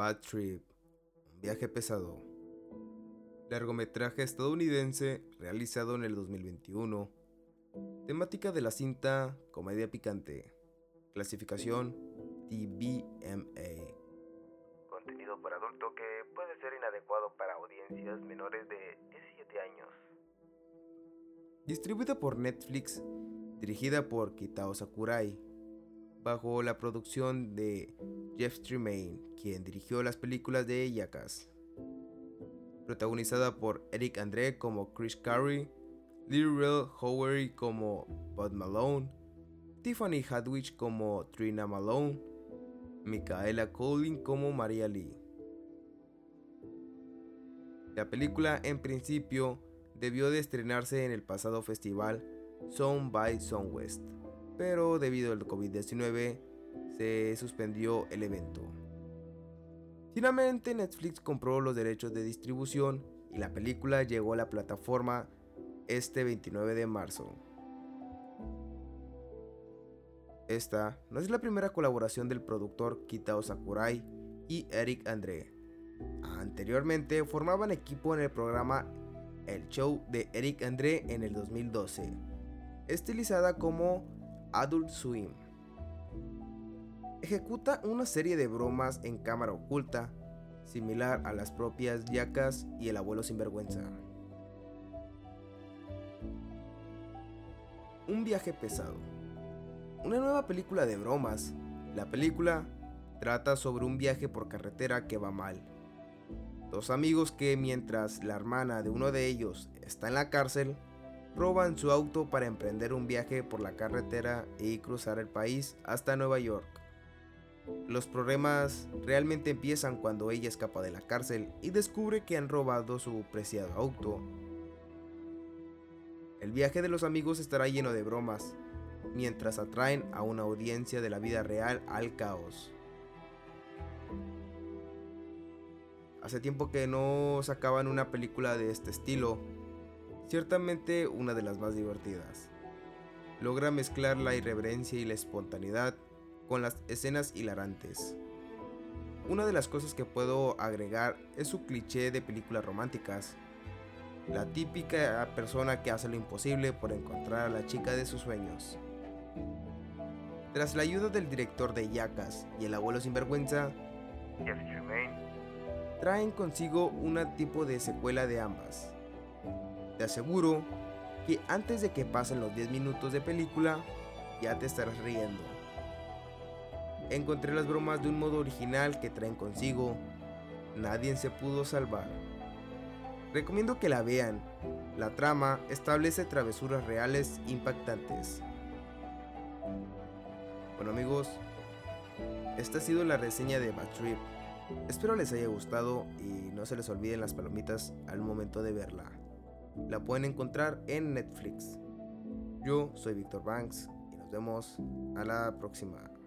Bad Trip, un viaje pesado. Largometraje estadounidense realizado en el 2021. Temática de la cinta, comedia picante. Clasificación, TVMA. Contenido para adulto que puede ser inadecuado para audiencias menores de 17 años. Distribuida por Netflix, dirigida por Kitao Sakurai, bajo la producción de Jeff Tremaine, quien dirigió las películas de Yakas. Protagonizada por Eric André como Chris Carey, Lil Howery como Bud Malone, Tiffany Hadwich como Trina Malone, Micaela Colin como Maria Lee. La película en principio debió de estrenarse en el pasado festival Sound by West, pero debido al COVID-19 se suspendió el evento. Finalmente Netflix compró los derechos de distribución y la película llegó a la plataforma este 29 de marzo. Esta no es la primera colaboración del productor Kitao Sakurai y Eric André. Anteriormente formaban equipo en el programa El Show de Eric André en el 2012, estilizada como Adult Swim ejecuta una serie de bromas en cámara oculta, similar a las propias yacas y el abuelo sinvergüenza. Un viaje pesado. Una nueva película de bromas. La película trata sobre un viaje por carretera que va mal. Dos amigos que mientras la hermana de uno de ellos está en la cárcel, roban su auto para emprender un viaje por la carretera y cruzar el país hasta Nueva York. Los problemas realmente empiezan cuando ella escapa de la cárcel y descubre que han robado su preciado auto. El viaje de los amigos estará lleno de bromas, mientras atraen a una audiencia de la vida real al caos. Hace tiempo que no sacaban una película de este estilo, ciertamente una de las más divertidas. Logra mezclar la irreverencia y la espontaneidad con las escenas hilarantes. Una de las cosas que puedo agregar es su cliché de películas románticas. La típica persona que hace lo imposible por encontrar a la chica de sus sueños. Tras la ayuda del director de Yacas y el abuelo sinvergüenza, traen consigo una tipo de secuela de ambas. Te aseguro que antes de que pasen los 10 minutos de película, ya te estarás riendo encontré las bromas de un modo original que traen consigo. Nadie se pudo salvar. Recomiendo que la vean. La trama establece travesuras reales impactantes. Bueno amigos, esta ha sido la reseña de Bad Trip. Espero les haya gustado y no se les olviden las palomitas al momento de verla. La pueden encontrar en Netflix. Yo soy Víctor Banks y nos vemos a la próxima.